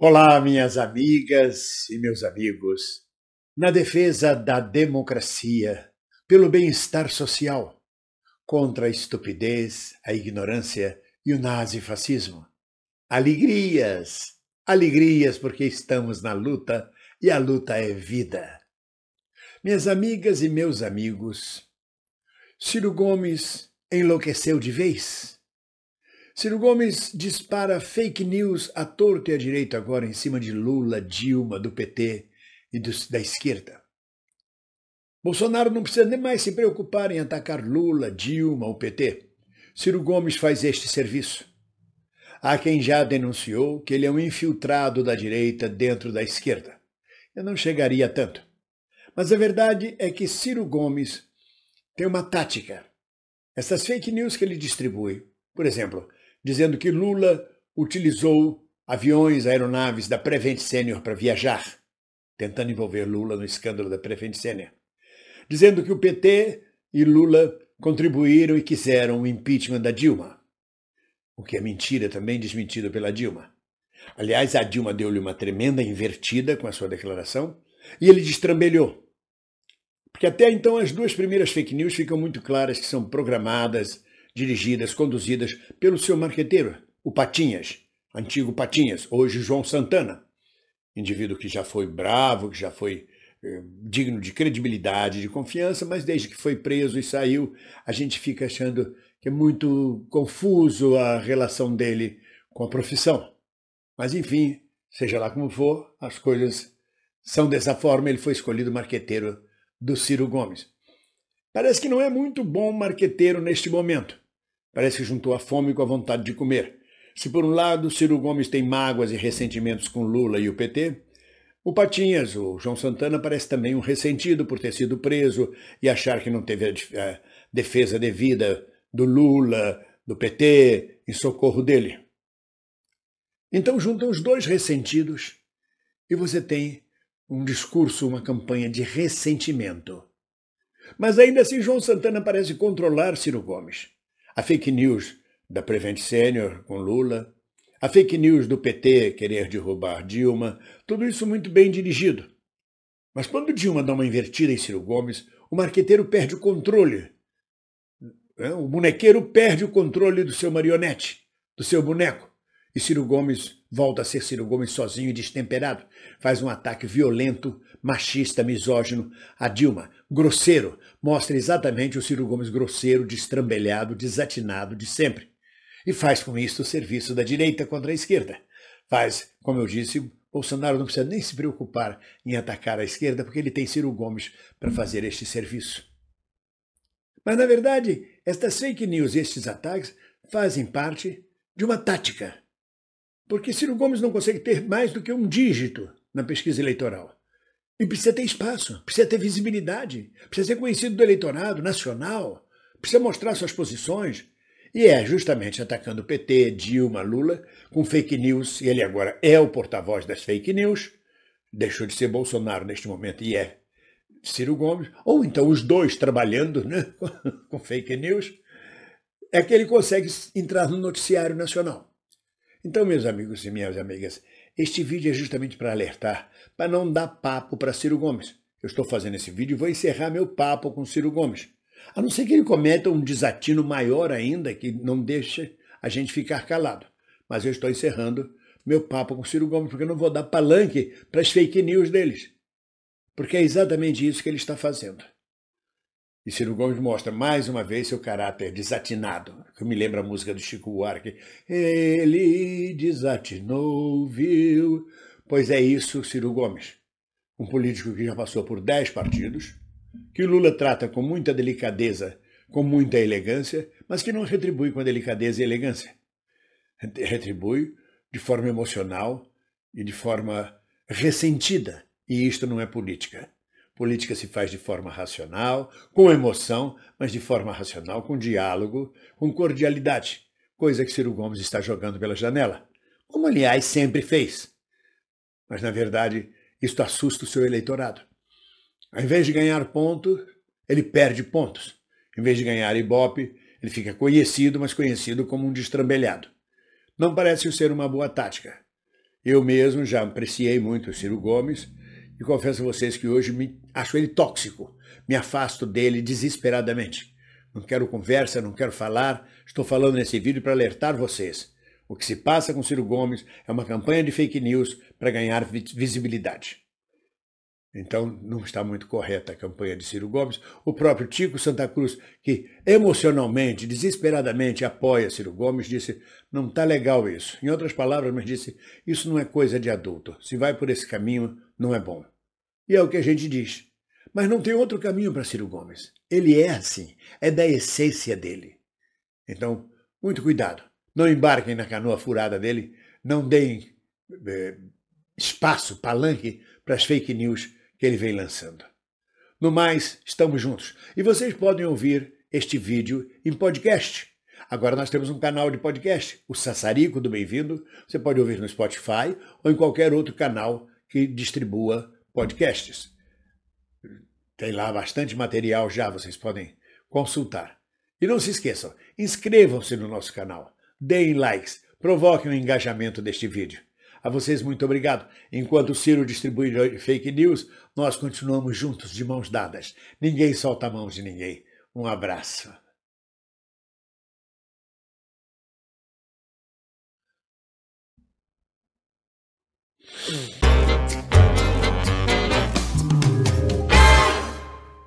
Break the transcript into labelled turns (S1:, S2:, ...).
S1: Olá, minhas amigas e meus amigos. Na defesa da democracia, pelo bem-estar social, contra a estupidez, a ignorância e o nazifascismo. Alegrias, alegrias, porque estamos na luta e a luta é vida. Minhas amigas e meus amigos, Ciro Gomes enlouqueceu de vez? Ciro Gomes dispara fake news à torta e à direita agora em cima de Lula, Dilma, do PT e do, da esquerda. Bolsonaro não precisa nem mais se preocupar em atacar Lula, Dilma ou PT. Ciro Gomes faz este serviço. Há quem já denunciou que ele é um infiltrado da direita dentro da esquerda. Eu não chegaria a tanto. Mas a verdade é que Ciro Gomes tem uma tática. Essas fake news que ele distribui, por exemplo, dizendo que Lula utilizou aviões, aeronaves da Prevent Senior para viajar, tentando envolver Lula no escândalo da Prevent Senior. Dizendo que o PT e Lula contribuíram e quiseram o impeachment da Dilma, o que é mentira também desmentido pela Dilma. Aliás, a Dilma deu-lhe uma tremenda invertida com a sua declaração e ele destrambelhou. Porque até então as duas primeiras fake news ficam muito claras que são programadas dirigidas, conduzidas pelo seu marqueteiro, o Patinhas, antigo Patinhas, hoje João Santana, indivíduo que já foi bravo, que já foi eh, digno de credibilidade, de confiança, mas desde que foi preso e saiu, a gente fica achando que é muito confuso a relação dele com a profissão. Mas enfim, seja lá como for, as coisas são dessa forma, ele foi escolhido marqueteiro do Ciro Gomes. Parece que não é muito bom marqueteiro neste momento. Parece que juntou a fome com a vontade de comer. Se por um lado Ciro Gomes tem mágoas e ressentimentos com Lula e o PT, o Patinhas, o João Santana, parece também um ressentido por ter sido preso e achar que não teve a defesa devida do Lula, do PT, em socorro dele. Então juntam os dois ressentidos e você tem um discurso, uma campanha de ressentimento. Mas ainda assim João Santana parece controlar Ciro Gomes a fake news da Prevent Senior com Lula, a fake news do PT querer derrubar Dilma, tudo isso muito bem dirigido. Mas quando Dilma dá uma invertida em Ciro Gomes, o marqueteiro perde o controle. Né? O bonequeiro perde o controle do seu marionete, do seu boneco. E Ciro Gomes volta a ser Ciro Gomes sozinho e destemperado. Faz um ataque violento, machista, misógino a Dilma, grosseiro. Mostra exatamente o Ciro Gomes grosseiro, destrambelhado, desatinado de sempre. E faz com isso o serviço da direita contra a esquerda. Faz, como eu disse, Bolsonaro não precisa nem se preocupar em atacar a esquerda, porque ele tem Ciro Gomes para fazer este serviço. Mas, na verdade, estas fake news e estes ataques fazem parte de uma tática porque Ciro Gomes não consegue ter mais do que um dígito na pesquisa eleitoral. E precisa ter espaço, precisa ter visibilidade, precisa ser conhecido do eleitorado nacional, precisa mostrar suas posições. E é justamente atacando o PT, Dilma, Lula, com fake news, e ele agora é o porta-voz das fake news, deixou de ser Bolsonaro neste momento e é Ciro Gomes, ou então os dois trabalhando né, com fake news, é que ele consegue entrar no noticiário nacional. Então, meus amigos e minhas amigas, este vídeo é justamente para alertar, para não dar papo para Ciro Gomes. Eu estou fazendo esse vídeo e vou encerrar meu papo com Ciro Gomes. A não ser que ele cometa um desatino maior ainda, que não deixe a gente ficar calado. Mas eu estou encerrando meu papo com Ciro Gomes, porque eu não vou dar palanque para as fake news deles. Porque é exatamente isso que ele está fazendo. E Ciro Gomes mostra mais uma vez seu caráter desatinado, que me lembra a música do Chico Buarque. Ele desatinou, viu? Pois é isso, Ciro Gomes. Um político que já passou por dez partidos, que Lula trata com muita delicadeza, com muita elegância, mas que não retribui com delicadeza e elegância. Retribui de forma emocional e de forma ressentida. E isto não é política. Política se faz de forma racional, com emoção, mas de forma racional, com diálogo, com cordialidade, coisa que Ciro Gomes está jogando pela janela, como aliás sempre fez. Mas na verdade, isto assusta o seu eleitorado. Ao invés de ganhar pontos, ele perde pontos. Em vez de ganhar ibope, ele fica conhecido, mas conhecido como um destrambelhado. Não parece ser uma boa tática. Eu mesmo já apreciei muito o Ciro Gomes e confesso a vocês que hoje me acho ele tóxico. Me afasto dele desesperadamente. Não quero conversa, não quero falar. Estou falando nesse vídeo para alertar vocês. O que se passa com Ciro Gomes é uma campanha de fake news para ganhar visibilidade. Então, não está muito correta a campanha de Ciro Gomes. O próprio Tico Santa Cruz, que emocionalmente, desesperadamente apoia Ciro Gomes, disse: não está legal isso. Em outras palavras, mas disse: isso não é coisa de adulto. Se vai por esse caminho, não é bom. E é o que a gente diz. Mas não tem outro caminho para Ciro Gomes. Ele é assim, é da essência dele. Então, muito cuidado. Não embarquem na canoa furada dele, não deem é, espaço, palanque para as fake news que ele vem lançando. No mais, estamos juntos. E vocês podem ouvir este vídeo em podcast. Agora nós temos um canal de podcast, o Sassarico do Bem-vindo. Você pode ouvir no Spotify ou em qualquer outro canal que distribua podcasts. Tem lá bastante material já, vocês podem consultar. E não se esqueçam, inscrevam-se no nosso canal, deem likes, provoquem o engajamento deste vídeo. A vocês, muito obrigado. Enquanto o Ciro distribui fake news, nós continuamos juntos, de mãos dadas. Ninguém solta a mão de ninguém. Um abraço. Mm.